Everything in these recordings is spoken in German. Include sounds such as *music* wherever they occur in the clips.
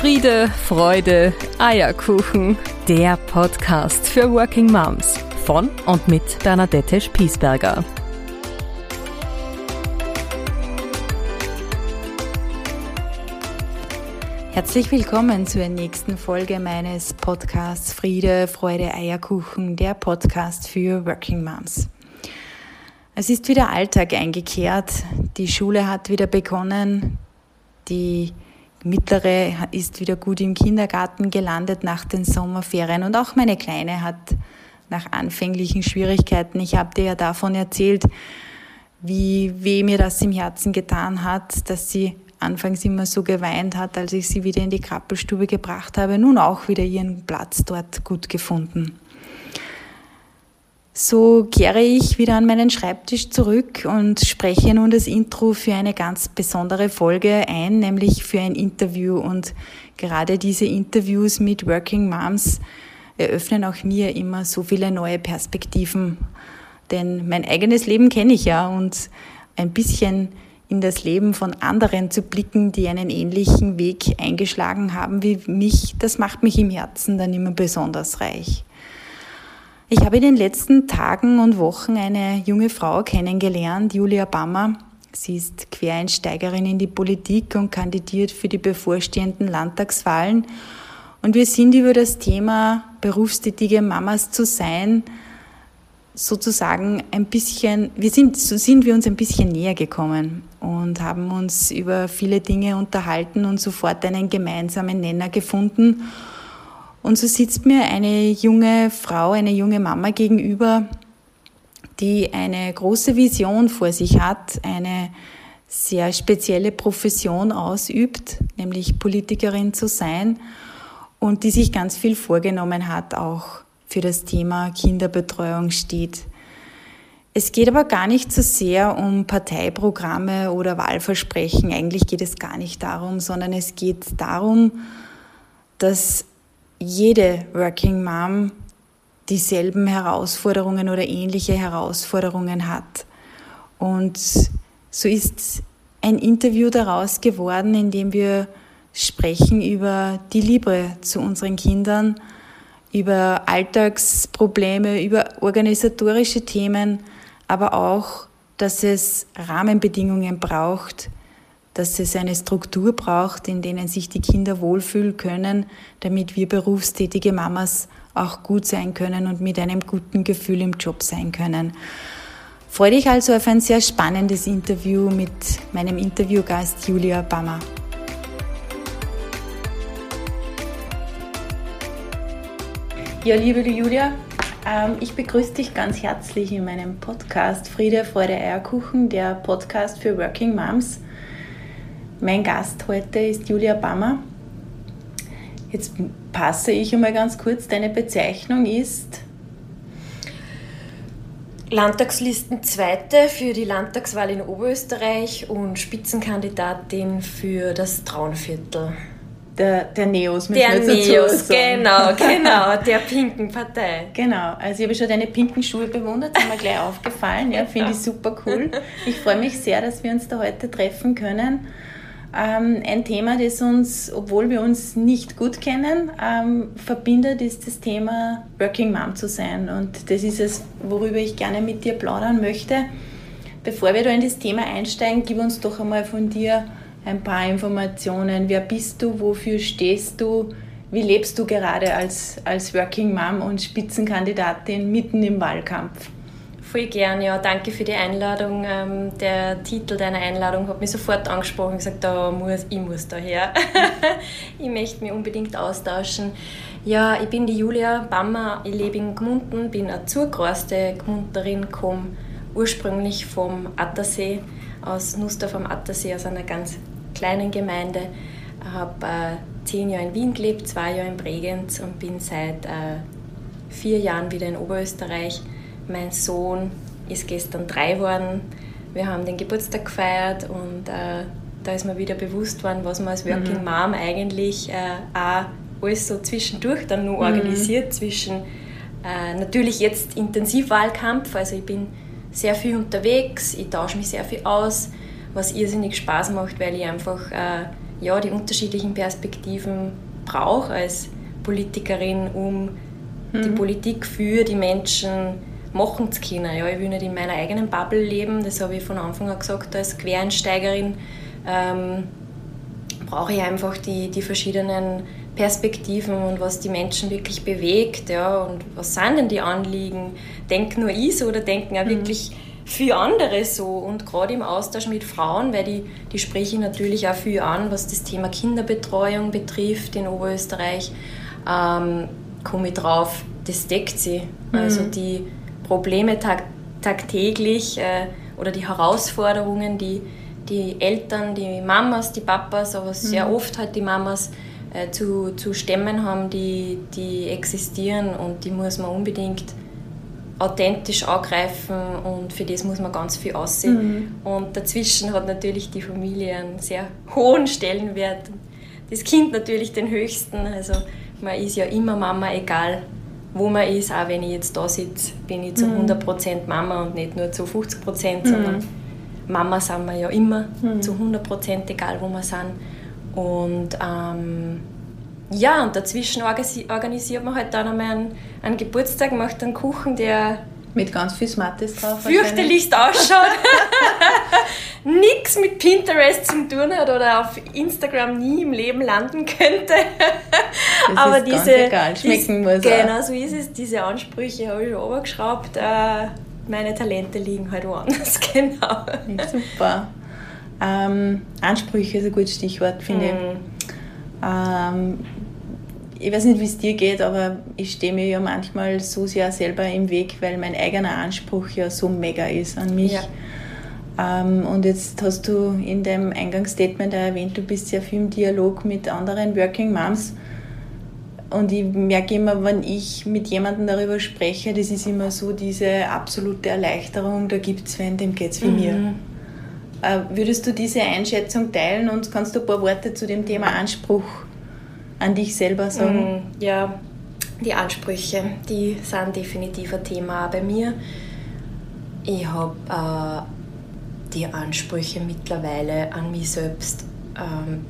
Friede, Freude, Eierkuchen. Der Podcast für Working Moms von und mit Bernadette Spiesberger. Herzlich willkommen zur nächsten Folge meines Podcasts Friede, Freude, Eierkuchen, der Podcast für Working Moms. Es ist wieder Alltag eingekehrt. Die Schule hat wieder begonnen. Die mittlere ist wieder gut im Kindergarten gelandet nach den Sommerferien und auch meine kleine hat nach anfänglichen Schwierigkeiten, ich habe dir ja davon erzählt, wie weh mir das im Herzen getan hat, dass sie anfangs immer so geweint hat, als ich sie wieder in die Krabbelstube gebracht habe, nun auch wieder ihren Platz dort gut gefunden. So kehre ich wieder an meinen Schreibtisch zurück und spreche nun das Intro für eine ganz besondere Folge ein, nämlich für ein Interview. Und gerade diese Interviews mit Working Moms eröffnen auch mir immer so viele neue Perspektiven. Denn mein eigenes Leben kenne ich ja und ein bisschen in das Leben von anderen zu blicken, die einen ähnlichen Weg eingeschlagen haben wie mich, das macht mich im Herzen dann immer besonders reich. Ich habe in den letzten Tagen und Wochen eine junge Frau kennengelernt, Julia Bammer. Sie ist Quereinsteigerin in die Politik und kandidiert für die bevorstehenden Landtagswahlen. Und wir sind über das Thema berufstätige Mamas zu sein sozusagen ein bisschen, wir sind, so sind wir uns ein bisschen näher gekommen und haben uns über viele Dinge unterhalten und sofort einen gemeinsamen Nenner gefunden. Und so sitzt mir eine junge Frau, eine junge Mama gegenüber, die eine große Vision vor sich hat, eine sehr spezielle Profession ausübt, nämlich Politikerin zu sein und die sich ganz viel vorgenommen hat, auch für das Thema Kinderbetreuung steht. Es geht aber gar nicht so sehr um Parteiprogramme oder Wahlversprechen. Eigentlich geht es gar nicht darum, sondern es geht darum, dass jede Working Mom dieselben Herausforderungen oder ähnliche Herausforderungen hat. Und so ist ein Interview daraus geworden, in dem wir sprechen über die Liebe zu unseren Kindern, über Alltagsprobleme, über organisatorische Themen, aber auch, dass es Rahmenbedingungen braucht, dass es eine Struktur braucht, in denen sich die Kinder wohlfühlen können, damit wir berufstätige Mamas auch gut sein können und mit einem guten Gefühl im Job sein können. Freue dich also auf ein sehr spannendes Interview mit meinem Interviewgast Julia Bammer. Ja, liebe Julia, ähm, ich begrüße dich ganz herzlich in meinem Podcast Friede, Freude, Eierkuchen, der Podcast für Working Moms. Mein Gast heute ist Julia Bammer. Jetzt passe ich einmal ganz kurz. Deine Bezeichnung ist Landtagslisten Zweite für die Landtagswahl in Oberösterreich und Spitzenkandidatin für das Traunviertel. Der, der Neos, mit Der Neos, genau, *laughs* genau, der pinken Partei. Genau, also ich habe schon deine pinken Schuhe bewundert, sind mir gleich *laughs* aufgefallen, ja, finde ich super cool. Ich freue mich sehr, dass wir uns da heute treffen können ähm, ein Thema, das uns, obwohl wir uns nicht gut kennen, ähm, verbindet, ist das Thema Working Mom zu sein. Und das ist es, worüber ich gerne mit dir plaudern möchte. Bevor wir da in das Thema einsteigen, gib uns doch einmal von dir ein paar Informationen. Wer bist du? Wofür stehst du? Wie lebst du gerade als, als Working Mom und Spitzenkandidatin mitten im Wahlkampf? Voll gern, ja. Danke für die Einladung. Ähm, der Titel deiner Einladung hat mich sofort angesprochen und gesagt, da muss, ich muss da her. *laughs* ich möchte mich unbedingt austauschen. Ja, ich bin die Julia Bammer, ich lebe in Gmunden, bin eine zugereiste Gmunderin, komme ursprünglich vom Attersee, aus Nussdorf am Attersee, aus einer ganz kleinen Gemeinde. Ich habe äh, zehn Jahre in Wien gelebt, zwei Jahre in Bregenz und bin seit äh, vier Jahren wieder in Oberösterreich mein Sohn ist gestern drei geworden. Wir haben den Geburtstag gefeiert und äh, da ist mir wieder bewusst worden, was man als Working mhm. Mom eigentlich äh, auch alles so zwischendurch dann nur mhm. organisiert, zwischen äh, natürlich jetzt Intensivwahlkampf, also ich bin sehr viel unterwegs, ich tausche mich sehr viel aus, was irrsinnig Spaß macht, weil ich einfach äh, ja, die unterschiedlichen Perspektiven brauche als Politikerin, um mhm. die Politik für die Menschen machen zu können. Ja, ich will nicht in meiner eigenen Bubble leben, das habe ich von Anfang an gesagt, als Quereinsteigerin ähm, brauche ich einfach die, die verschiedenen Perspektiven und was die Menschen wirklich bewegt ja, und was sind denn die Anliegen. Denken nur ich so oder denken auch mhm. wirklich für andere so und gerade im Austausch mit Frauen, weil die, die spreche ich natürlich auch viel an, was das Thema Kinderbetreuung betrifft in Oberösterreich, ähm, komme ich drauf, das deckt sie. Mhm. Also die Probleme tag, tagtäglich äh, oder die Herausforderungen, die die Eltern, die Mamas, die Papas, aber sehr mhm. oft halt die Mamas äh, zu, zu stemmen haben, die, die existieren und die muss man unbedingt authentisch angreifen und für das muss man ganz viel aussehen. Mhm. Und dazwischen hat natürlich die Familie einen sehr hohen Stellenwert. Das Kind natürlich den höchsten. Also man ist ja immer Mama, egal wo man ist. Auch wenn ich jetzt da sitze, bin ich zu mhm. 100% Mama und nicht nur zu 50%, mhm. sondern Mama sind wir ja immer mhm. zu 100%, egal wo wir sind. Und ähm, ja, und dazwischen organisiert man halt dann einmal einen, einen Geburtstag, macht einen Kuchen, der mit ganz viel Smartes drauf. Fürchterlichst ausschaut. *laughs* Nichts mit Pinterest zu tun hat oder auf Instagram nie im Leben landen könnte. Das Aber ist diese, egal, schmecken muss Genau, so ist es. Diese Ansprüche habe ich schon geschraubt. Äh, meine Talente liegen halt woanders, *laughs* genau. Super. Ähm, Ansprüche ist ein gutes Stichwort, finde mm. ich. Ähm, ich weiß nicht, wie es dir geht, aber ich stehe mir ja manchmal so sehr selber im Weg, weil mein eigener Anspruch ja so mega ist an mich. Ja. Ähm, und jetzt hast du in deinem Eingangsstatement erwähnt, du bist sehr viel im Dialog mit anderen Working Moms. Und ich merke immer, wenn ich mit jemandem darüber spreche, das ist immer so diese absolute Erleichterung, da gibt es wen, dem geht es wie mhm. mir. Äh, würdest du diese Einschätzung teilen und kannst du ein paar Worte zu dem Thema Anspruch an dich selber sagen? Mm, ja, die Ansprüche, die sind definitiv ein Thema bei mir. Ich habe äh, die Ansprüche mittlerweile an mich selbst ähm,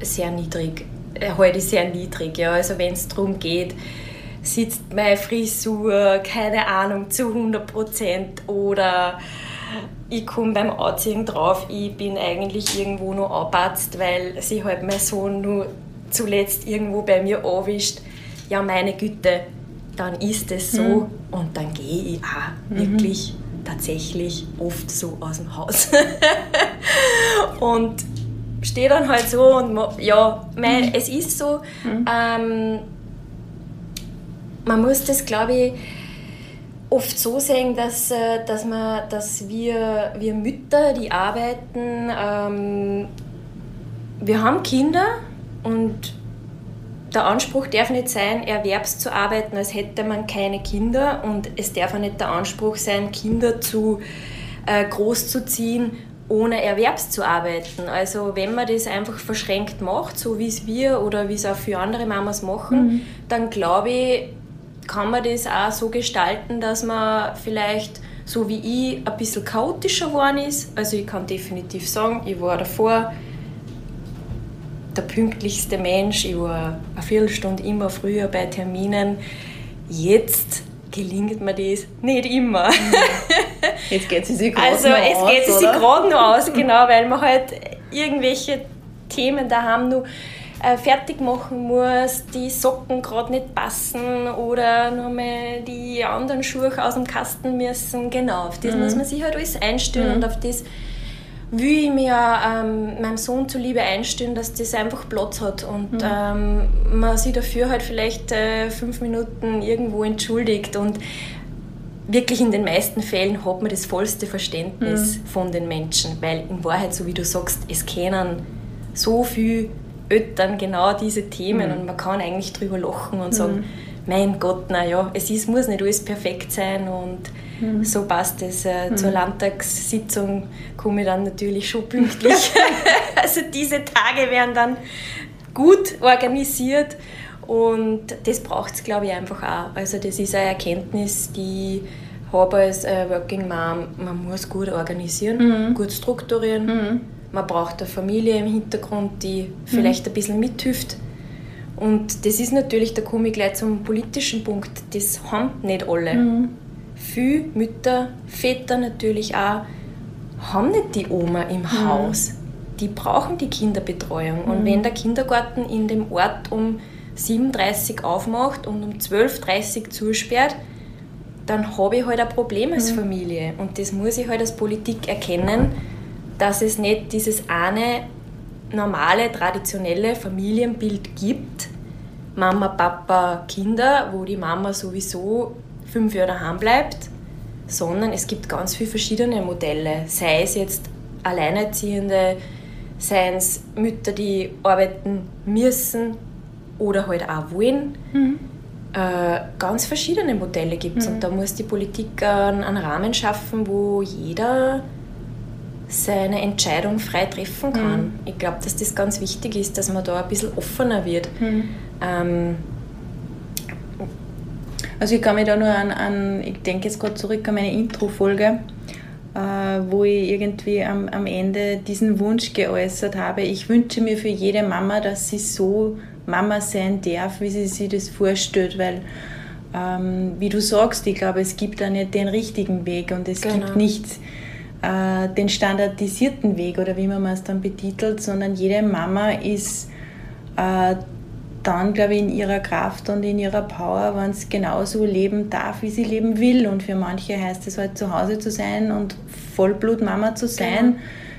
sehr niedrig, äh, ich sehr niedrig. Ja. Also wenn es darum geht, sitzt meine Frisur, keine Ahnung, zu 100 Prozent oder ich komme beim Anziehen drauf, ich bin eigentlich irgendwo noch anpatzt, weil sie halt mein Sohn nur zuletzt irgendwo bei mir anwischt, ja meine Güte, dann ist es so mhm. und dann gehe ich auch mhm. wirklich tatsächlich oft so aus dem Haus. *laughs* und stehe dann halt so und ja, mein, mhm. es ist so, mhm. ähm, man muss das glaube ich oft so sehen, dass, äh, dass, man, dass wir, wir Mütter, die arbeiten, ähm, wir haben Kinder und der Anspruch darf nicht sein, erwerbs zu arbeiten, als hätte man keine Kinder. Und es darf auch nicht der Anspruch sein, Kinder zu äh, großzuziehen, ohne erwerbs zu arbeiten. Also wenn man das einfach verschränkt macht, so wie es wir oder wie es auch für andere Mamas machen, mhm. dann glaube ich, kann man das auch so gestalten, dass man vielleicht so wie ich ein bisschen chaotischer geworden ist. Also ich kann definitiv sagen, ich war davor der pünktlichste Mensch. Ich war eine Viertelstunde immer früher bei Terminen. Jetzt gelingt mir das nicht immer. *laughs* Jetzt geht es sich gerade also, noch aus. Also es geht sich gerade noch aus, *laughs* genau, weil man halt irgendwelche Themen da haben, nur äh, fertig machen muss, die Socken gerade nicht passen oder nochmal die anderen Schuhe aus dem Kasten müssen. Genau, auf das mhm. muss man sich halt alles einstellen mhm. und auf das will ich mir ähm, meinem Sohn zuliebe einstellen, dass das einfach Platz hat und mhm. ähm, man sich dafür halt vielleicht äh, fünf Minuten irgendwo entschuldigt und wirklich in den meisten Fällen hat man das vollste Verständnis mhm. von den Menschen, weil in Wahrheit, so wie du sagst, es kennen so viele Eltern genau diese Themen mhm. und man kann eigentlich drüber lachen und sagen, mhm. mein Gott, naja, es ist, muss nicht alles perfekt sein und Mhm. So passt es. Äh, mhm. Zur Landtagssitzung komme ich dann natürlich schon pünktlich. *laughs* *laughs* also diese Tage werden dann gut organisiert und das braucht es, glaube ich, einfach auch. Also das ist eine Erkenntnis, die habe als äh, Working Mom, man muss gut organisieren, mhm. gut strukturieren. Mhm. man braucht eine Familie im Hintergrund, die vielleicht mhm. ein bisschen mithilft. Und das ist natürlich, da komme ich gleich zum politischen Punkt, das haben nicht alle. Viele Mütter, Väter natürlich auch, haben nicht die Oma im mhm. Haus. Die brauchen die Kinderbetreuung. Und mhm. wenn der Kindergarten in dem Ort um 7.30 Uhr aufmacht und um 12.30 Uhr zusperrt, dann habe ich halt ein Problem als mhm. Familie. Und das muss ich halt als Politik erkennen, dass es nicht dieses eine normale, traditionelle Familienbild gibt. Mama, Papa, Kinder, wo die Mama sowieso fünf Jahre daheim bleibt, sondern es gibt ganz viele verschiedene Modelle. Sei es jetzt Alleinerziehende, seien es Mütter, die arbeiten müssen oder halt auch wollen. Mhm. Äh, ganz verschiedene Modelle gibt es. Mhm. Und da muss die Politik einen Rahmen schaffen, wo jeder seine Entscheidung frei treffen kann. Mhm. Ich glaube, dass das ganz wichtig ist, dass man da ein bisschen offener wird. Mhm. Ähm, also ich kann mich da nur an, an ich denke jetzt gerade zurück an meine Intro-Folge, äh, wo ich irgendwie am, am Ende diesen Wunsch geäußert habe. Ich wünsche mir für jede Mama, dass sie so Mama sein darf, wie sie sich das vorstellt, weil ähm, wie du sagst, ich glaube, es gibt da nicht den richtigen Weg und es genau. gibt nicht äh, den standardisierten Weg oder wie man es dann betitelt, sondern jede Mama ist äh, dann, glaube ich, in ihrer Kraft und in ihrer Power, wenn es genauso leben darf, wie sie leben will. Und für manche heißt es halt zu Hause zu sein und Vollblutmama zu sein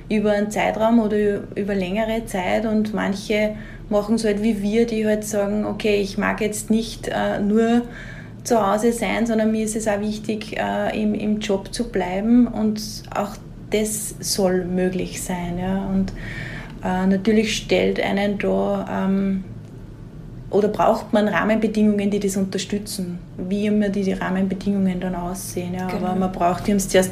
genau. über einen Zeitraum oder über längere Zeit. Und manche machen es halt wie wir, die halt sagen, okay, ich mag jetzt nicht äh, nur zu Hause sein, sondern mir ist es auch wichtig, äh, im, im Job zu bleiben und auch das soll möglich sein. Ja? Und äh, natürlich stellt einen da ähm, oder braucht man Rahmenbedingungen, die das unterstützen, wie immer die, die Rahmenbedingungen dann aussehen. Ja. Genau. Aber man braucht, wir haben es zuerst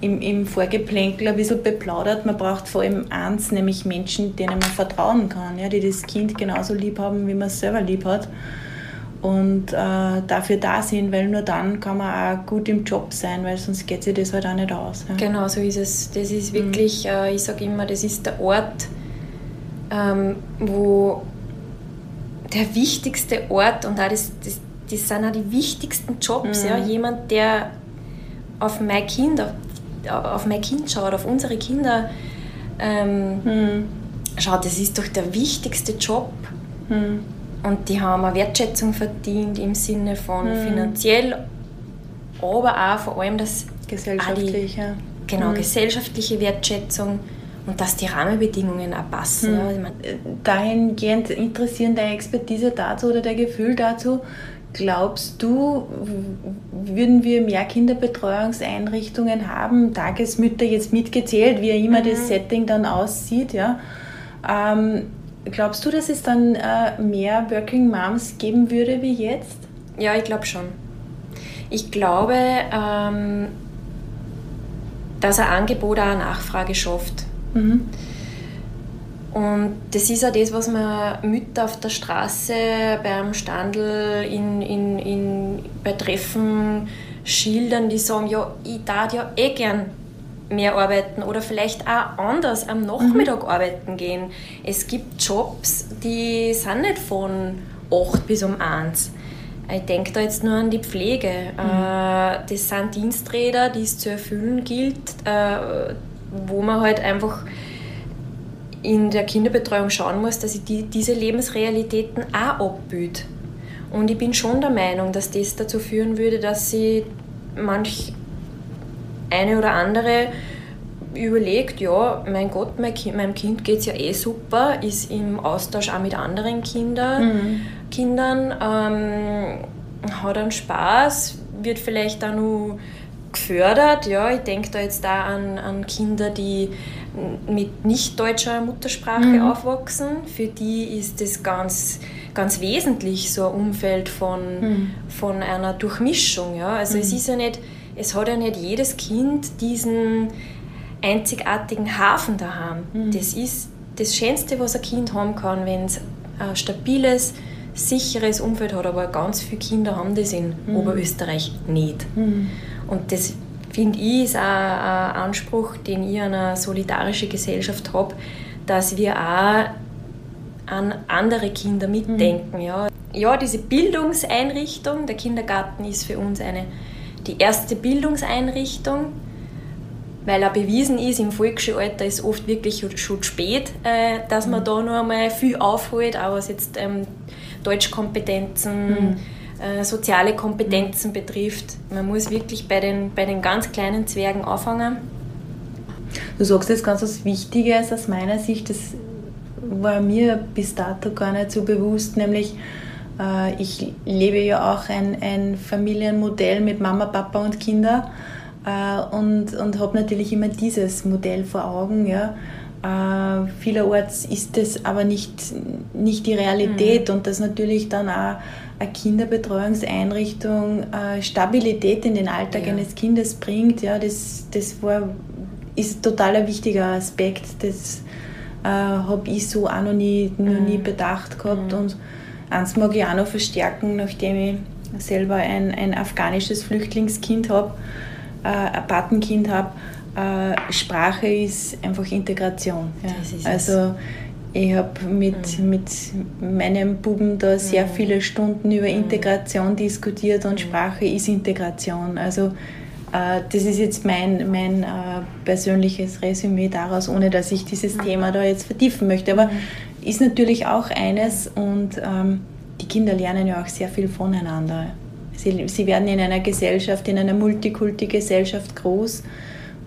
im, im Vorgeplänkel ein bisschen beplaudert, man braucht vor allem eins, nämlich Menschen, denen man vertrauen kann, ja, die das Kind genauso lieb haben, wie man es selber lieb hat und äh, dafür da sind, weil nur dann kann man auch gut im Job sein, weil sonst geht sich das halt auch nicht aus. Ja. Genau, so ist es. Das ist wirklich, mhm. äh, ich sage immer, das ist der Ort, ähm, wo der wichtigste Ort und auch das, das, das sind auch die wichtigsten Jobs. Mhm. Ja? Jemand, der auf mein Kind, auf, mein Kind schaut, auf unsere Kinder ähm, mhm. schaut, das ist doch der wichtigste Job. Mhm und die haben eine Wertschätzung verdient im Sinne von mhm. finanziell, aber auch vor allem das gesellschaftliche. Die, genau, mhm. gesellschaftliche Wertschätzung und dass die Rahmenbedingungen auch passen. Ja. Ich mein, Dahingehend interessieren deine Expertise dazu oder dein Gefühl dazu. Glaubst du, würden wir mehr Kinderbetreuungseinrichtungen haben, Tagesmütter jetzt mitgezählt, wie immer das mhm. Setting dann aussieht, ja? Ähm, Glaubst du, dass es dann äh, mehr Working Moms geben würde wie jetzt? Ja, ich glaube schon. Ich glaube, ähm, dass ein Angebot auch eine Nachfrage schafft. Mhm. Und das ist auch das, was man Mütter auf der Straße beim Standel in, in, in, bei Treffen schildern, die sagen, ja, ich darf ja eh gern mehr arbeiten oder vielleicht auch anders am Nachmittag mhm. arbeiten gehen. Es gibt Jobs, die sind nicht von 8 bis um 1. Ich denke da jetzt nur an die Pflege. Mhm. Äh, das sind Diensträder, die es zu erfüllen gilt, äh, wo man halt einfach in der Kinderbetreuung schauen muss, dass ich die, diese Lebensrealitäten auch abbilde. Und ich bin schon der Meinung, dass das dazu führen würde, dass sie manch eine oder andere überlegt, ja, mein Gott, mein kind, meinem Kind geht es ja eh super, ist im Austausch auch mit anderen Kinder, mhm. Kindern, ähm, hat einen Spaß, wird vielleicht auch noch gefördert. Ja, ich denke da jetzt da an, an Kinder, die mit nicht deutscher Muttersprache mhm. aufwachsen. Für die ist das ganz, ganz wesentlich so ein Umfeld von, mhm. von einer Durchmischung. Ja. Also es mhm. ist ja nicht es hat ja nicht jedes Kind diesen einzigartigen Hafen daheim. Mhm. Das ist das Schönste, was ein Kind haben kann, wenn es ein stabiles, sicheres Umfeld hat. Aber ganz viele Kinder haben das in mhm. Oberösterreich nicht. Mhm. Und das finde ich, ist auch ein Anspruch, den ich an eine solidarische Gesellschaft habe, dass wir auch an andere Kinder mitdenken. Mhm. Ja. ja, diese Bildungseinrichtung, der Kindergarten ist für uns eine, die erste Bildungseinrichtung, weil auch bewiesen ist, im Volksschulalter ist oft wirklich schon spät, äh, dass man mhm. da noch einmal viel aufholt, auch was jetzt ähm, Deutschkompetenzen, mhm. Äh, soziale Kompetenzen betrifft. Man muss wirklich bei den, bei den ganz kleinen Zwergen anfangen. Du sagst jetzt ganz was Wichtiges aus meiner Sicht, das war mir bis dato gar nicht so bewusst, nämlich äh, ich lebe ja auch ein, ein Familienmodell mit Mama, Papa und Kinder äh, und, und habe natürlich immer dieses Modell vor Augen. Ja. Äh, vielerorts ist das aber nicht, nicht die Realität mhm. und dass natürlich dann auch eine Kinderbetreuungseinrichtung äh, Stabilität in den Alltag ja. eines Kindes bringt. Ja, das, das war, ist total ein wichtiger Aspekt. Das äh, habe ich so auch noch nie, noch nie mhm. bedacht gehabt. Mhm. Und eins mag ich auch noch verstärken, nachdem ich selber ein, ein afghanisches Flüchtlingskind habe, äh, ein Patenkind habe. Äh, Sprache ist einfach Integration. Ja. also ich habe mit, mhm. mit meinem Buben da sehr mhm. viele Stunden über mhm. Integration diskutiert und mhm. Sprache ist Integration. Also äh, das ist jetzt mein, mein äh, persönliches Resümee daraus, ohne dass ich dieses. Thema da jetzt vertiefen möchte. Aber ist natürlich auch eines und ähm, die Kinder lernen ja auch sehr viel voneinander. Sie, sie werden in einer Gesellschaft, in einer Multikulti-Gesellschaft groß.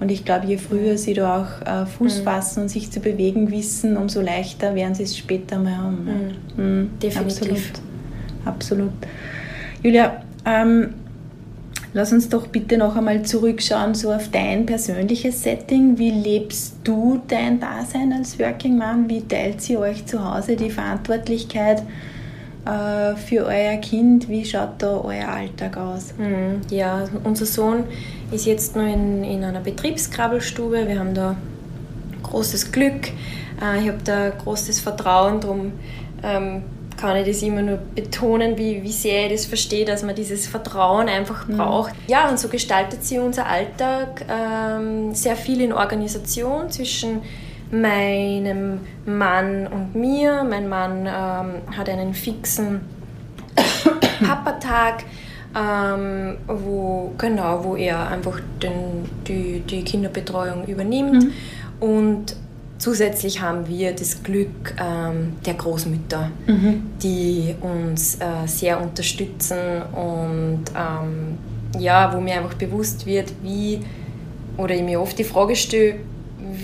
Und ich glaube, je früher sie da auch äh, Fuß mhm. fassen und sich zu bewegen wissen, umso leichter werden sie es später mal haben. Mhm. Mhm. Definitiv. Absolut. Absolut. Julia, ähm, Lass uns doch bitte noch einmal zurückschauen, so auf dein persönliches Setting. Wie lebst du dein Dasein als Working Mom? Wie teilt sie euch zu Hause die Verantwortlichkeit äh, für euer Kind? Wie schaut da euer Alltag aus? Mhm, ja, unser Sohn ist jetzt noch in, in einer Betriebskrabbelstube. Wir haben da großes Glück. Äh, ich habe da großes Vertrauen drum. Ähm, kann ich das immer nur betonen, wie, wie sehr ich das verstehe, dass man dieses Vertrauen einfach mhm. braucht. Mhm. Ja, und so gestaltet sich unser Alltag ähm, sehr viel in Organisation zwischen meinem Mann und mir. Mein Mann ähm, hat einen fixen *coughs* Papatag, ähm, wo, genau, wo er einfach den, die, die Kinderbetreuung übernimmt. Mhm. Und Zusätzlich haben wir das Glück ähm, der Großmütter, mhm. die uns äh, sehr unterstützen und ähm, ja, wo mir einfach bewusst wird, wie, oder ich mir oft die Frage stelle,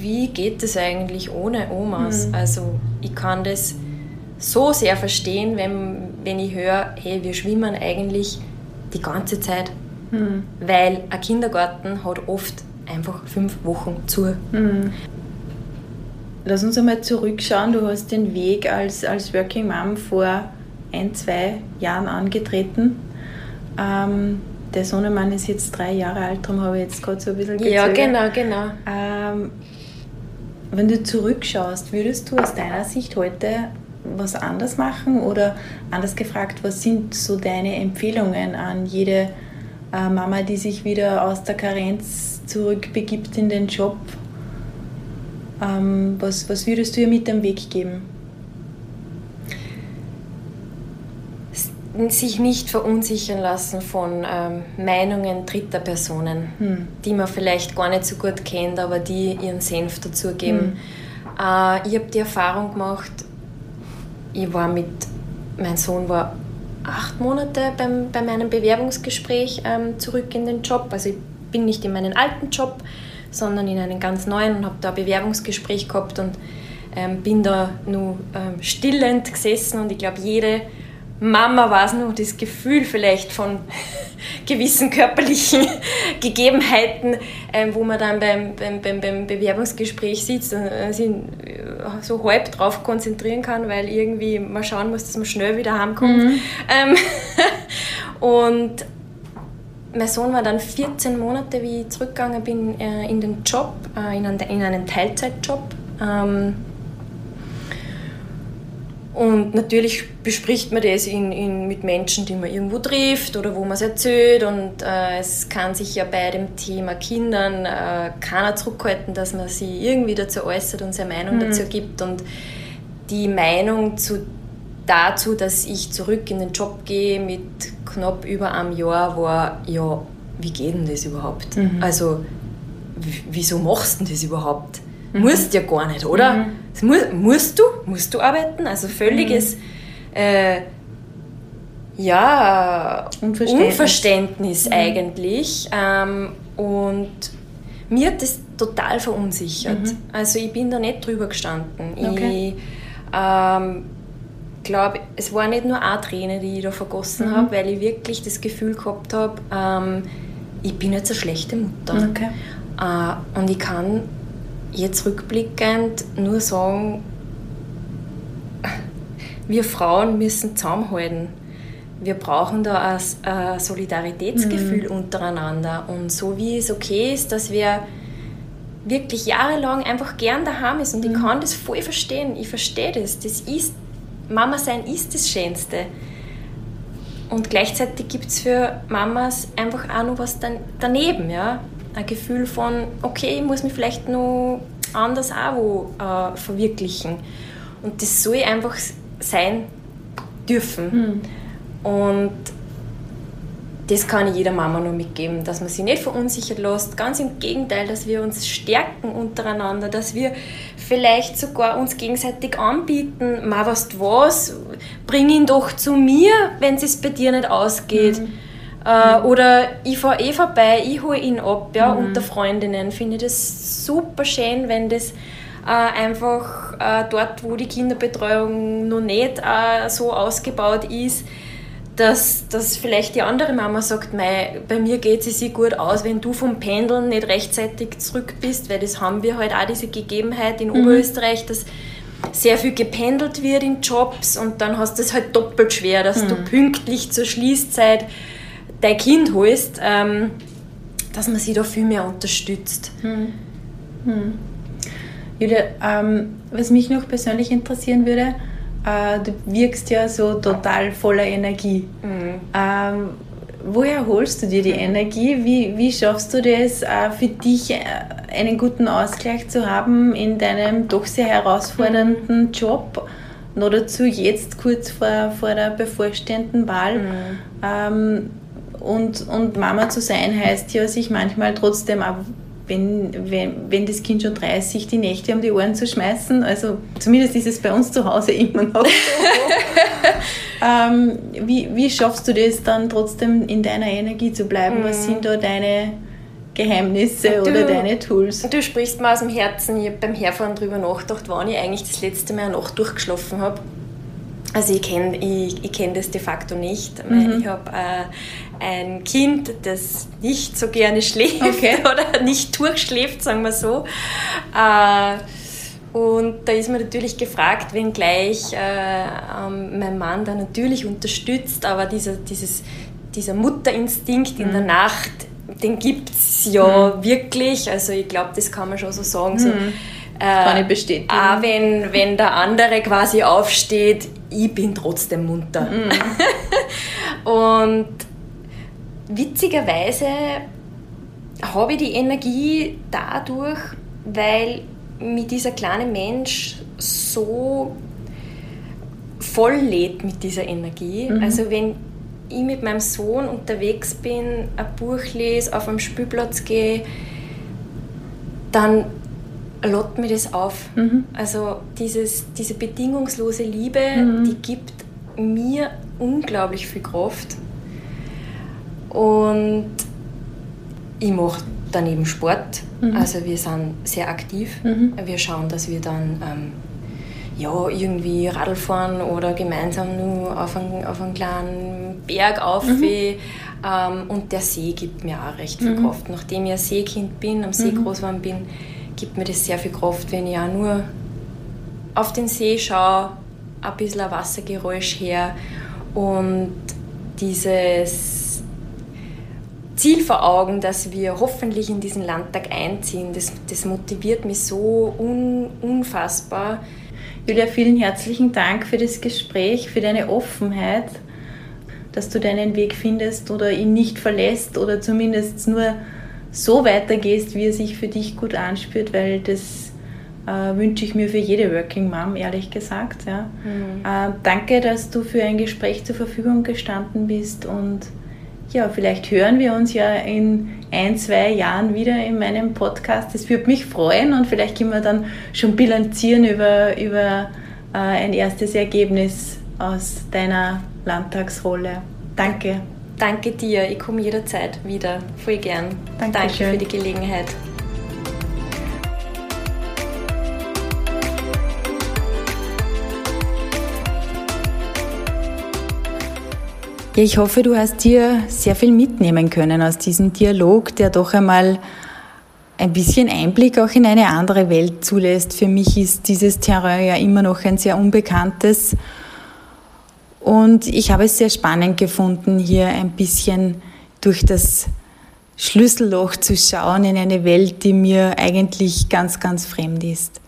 wie geht es eigentlich ohne Omas? Mhm. Also ich kann das so sehr verstehen, wenn, wenn ich höre, hey, wir schwimmen eigentlich die ganze Zeit, mhm. weil ein Kindergarten hat oft einfach fünf Wochen zu. Mhm. Lass uns einmal zurückschauen. Du hast den Weg als, als Working Mom vor ein, zwei Jahren angetreten. Ähm, der Sohnemann ist jetzt drei Jahre alt, darum habe ich jetzt gerade so ein bisschen gezögert. Ja, genau, genau. Ähm, wenn du zurückschaust, würdest du aus deiner Sicht heute was anders machen oder anders gefragt, was sind so deine Empfehlungen an jede äh, Mama, die sich wieder aus der Karenz zurückbegibt in den Job? Ähm, was, was würdest du ihr mit dem Weg geben? Sich nicht verunsichern lassen von ähm, Meinungen dritter Personen, hm. die man vielleicht gar nicht so gut kennt, aber die ihren Senf dazugeben. Hm. Äh, ich habe die Erfahrung gemacht, ich war mit, mein Sohn war acht Monate beim, bei meinem Bewerbungsgespräch ähm, zurück in den Job. Also ich bin nicht in meinen alten Job, sondern in einen ganz neuen und habe da ein Bewerbungsgespräch gehabt und ähm, bin da nur ähm, stillend gesessen und ich glaube, jede Mama weiß nur das Gefühl vielleicht von *laughs* gewissen körperlichen *laughs* Gegebenheiten, ähm, wo man dann beim, beim, beim, beim Bewerbungsgespräch sitzt und äh, sich äh, so halb drauf konzentrieren kann, weil irgendwie mal schauen muss, dass man schnell wieder heimkommt. Mhm. Ähm, *laughs* und mein Sohn war dann 14 Monate, wie ich zurückgegangen bin, äh, in den Job, äh, in einen, Teilzeitjob. Ähm, Und natürlich bespricht man das in, in, mit Menschen, die man irgendwo trifft oder wo man es erzählt. Und äh, es kann sich ja bei dem Thema Kindern äh, keiner zurückhalten, dass man sie irgendwie dazu äußert und seine Meinung mhm. dazu gibt. Und die Meinung zu, dazu, dass ich zurück in den Job gehe mit knapp über einem Jahr, war, ja, wie geht denn das überhaupt? Mhm. Also, wieso machst du denn das überhaupt? Mhm. Musst ja gar nicht, oder? Mhm. Muss, musst du? Musst du arbeiten? Also völliges mhm. äh, ja, Unverständnis, Unverständnis mhm. eigentlich. Ähm, und mir hat das total verunsichert. Mhm. Also ich bin da nicht drüber gestanden. Okay. Ich ähm, glaube, es war nicht nur eine Träne, die ich da vergossen mhm. habe, weil ich wirklich das Gefühl gehabt habe, ähm, ich bin jetzt eine schlechte Mutter. Okay. Äh, und ich kann jetzt rückblickend nur sagen, wir Frauen müssen zusammenhalten. Wir brauchen da ein, Solidaritätsgefühl mhm. untereinander. Und so wie es okay ist, dass wir wirklich jahrelang einfach gern daheim ist und mhm. ich kann das voll verstehen. Ich verstehe das. Das ist, Mama sein ist das Schönste. Und gleichzeitig gibt es für Mamas einfach auch noch was daneben, ja ein Gefühl von, okay, ich muss mich vielleicht noch anders auch wo, äh, verwirklichen. Und das soll einfach sein dürfen. Mhm. Und das kann ich jeder Mama nur mitgeben, dass man sich nicht verunsichert lässt. Ganz im Gegenteil, dass wir uns stärken untereinander, dass wir vielleicht sogar uns gegenseitig anbieten, mal was du was, bring ihn doch zu mir, wenn es bei dir nicht ausgeht. Mhm äh, oder ich fahre eh vorbei, ich hole ihn ab ja, mhm. unter Freundinnen. Finde ich das super schön, wenn das äh, einfach äh, dort, wo die Kinderbetreuung noch nicht äh, so ausgebaut ist, dass, dass vielleicht die andere Mama sagt, Mei, bei mir geht es sich gut aus, wenn du vom Pendeln nicht rechtzeitig zurück bist, weil das haben wir halt auch diese Gegebenheit in mhm. Oberösterreich, dass sehr viel gependelt wird in Jobs und dann hast du es halt doppelt schwer, dass mhm. du pünktlich zur Schließzeit dein Kind holst, ähm, dass man sie da viel mehr unterstützt. Hm. Hm. Julia, ähm, was mich noch persönlich interessieren würde, äh, du wirkst ja so total voller Energie. Mhm. Ähm, woher holst du dir die Energie? Wie, wie schaffst du das, äh, für dich äh, einen guten Ausgleich zu haben in deinem doch sehr herausfordernden mhm. Job? Noch dazu jetzt kurz vor, vor der bevorstehenden Wahl. Mhm. Ähm, und, und Mama zu sein heißt ja, sich manchmal trotzdem, auch wenn, wenn, wenn das Kind schon 30, die Nächte um die Ohren zu schmeißen. Also zumindest ist es bei uns zu Hause *laughs* immer noch so. *laughs* ähm, wie, wie schaffst du das dann trotzdem in deiner Energie zu bleiben? Was mhm. sind da deine Geheimnisse du, oder deine Tools? Du sprichst mal aus dem Herzen. Ich habe beim Herfahren darüber nachgedacht, wann ich eigentlich das letzte Mal eine Nacht durchgeschlafen habe. Also ich kenne ich, ich kenn das de facto nicht. Mhm. Ich habe äh, ein Kind, das nicht so gerne schläft okay. *laughs* oder nicht durchschläft, sagen wir so. Äh, und da ist man natürlich gefragt, wenngleich äh, ähm, mein Mann da natürlich unterstützt, aber dieser, dieses, dieser Mutterinstinkt mhm. in der Nacht, den gibt es ja mhm. wirklich. Also ich glaube, das kann man schon so sagen. So, mhm. Kann ich bestätigen. Auch wenn, wenn der andere quasi aufsteht, ich bin trotzdem munter. Mhm. *laughs* und witzigerweise habe ich die Energie dadurch, weil mich dieser kleine Mensch so voll lädt mit dieser Energie. Mhm. Also wenn ich mit meinem Sohn unterwegs bin, ein Buch lese, auf einem Spielplatz gehe, dann lott mir das auf. Mhm. Also dieses, diese bedingungslose Liebe, mhm. die gibt mir unglaublich viel Kraft. Und ich mache daneben Sport. Mhm. Also wir sind sehr aktiv. Mhm. Wir schauen, dass wir dann ähm, ja, irgendwie Radl fahren oder gemeinsam nur auf einen, auf einen kleinen Berg auf. Mhm. Ähm, und der See gibt mir auch recht viel mhm. Kraft. Nachdem ich ein Seekind bin, am See groß geworden bin, gibt mir das sehr viel Kraft, wenn ich auch nur auf den See schaue, ein bisschen ein Wassergeräusch her und dieses Ziel vor Augen, dass wir hoffentlich in diesen Landtag einziehen, das, das motiviert mich so un, unfassbar. Julia, vielen herzlichen Dank für das Gespräch, für deine Offenheit, dass du deinen Weg findest oder ihn nicht verlässt oder zumindest nur so weitergehst, wie er sich für dich gut anspürt, weil das äh, wünsche ich mir für jede Working Mom, ehrlich gesagt. Ja. Mhm. Äh, danke, dass du für ein Gespräch zur Verfügung gestanden bist und ja, vielleicht hören wir uns ja in ein, zwei Jahren wieder in meinem Podcast. Das würde mich freuen und vielleicht können wir dann schon bilanzieren über, über äh, ein erstes Ergebnis aus deiner Landtagsrolle. Danke. Danke dir, ich komme jederzeit wieder. Voll gern. Dankeschön. Danke für die Gelegenheit. Ja, ich hoffe, du hast dir sehr viel mitnehmen können aus diesem Dialog, der doch einmal ein bisschen Einblick auch in eine andere Welt zulässt. Für mich ist dieses Terrain ja immer noch ein sehr unbekanntes. Und ich habe es sehr spannend gefunden, hier ein bisschen durch das Schlüsselloch zu schauen in eine Welt, die mir eigentlich ganz, ganz fremd ist.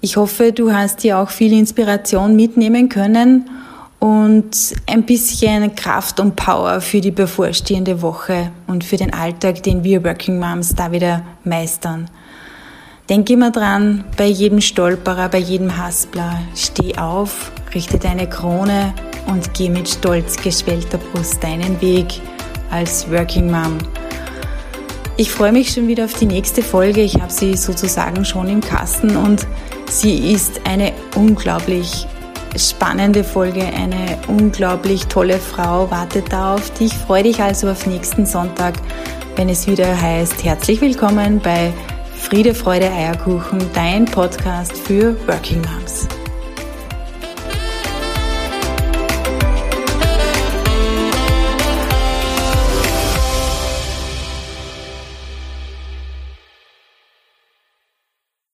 Ich hoffe, du hast dir auch viel Inspiration mitnehmen können und ein bisschen Kraft und Power für die bevorstehende Woche und für den Alltag, den wir Working Moms da wieder meistern. Denk immer dran, bei jedem Stolperer, bei jedem Haspler, steh auf, richte deine Krone und geh mit stolz geschwellter Brust deinen Weg als Working Mom. Ich freue mich schon wieder auf die nächste Folge. Ich habe sie sozusagen schon im Kasten und sie ist eine unglaublich spannende Folge. Eine unglaublich tolle Frau wartet da auf dich. Freue dich also auf nächsten Sonntag, wenn es wieder heißt, herzlich willkommen bei Friede, Freude, Eierkuchen, dein Podcast für Working Moms.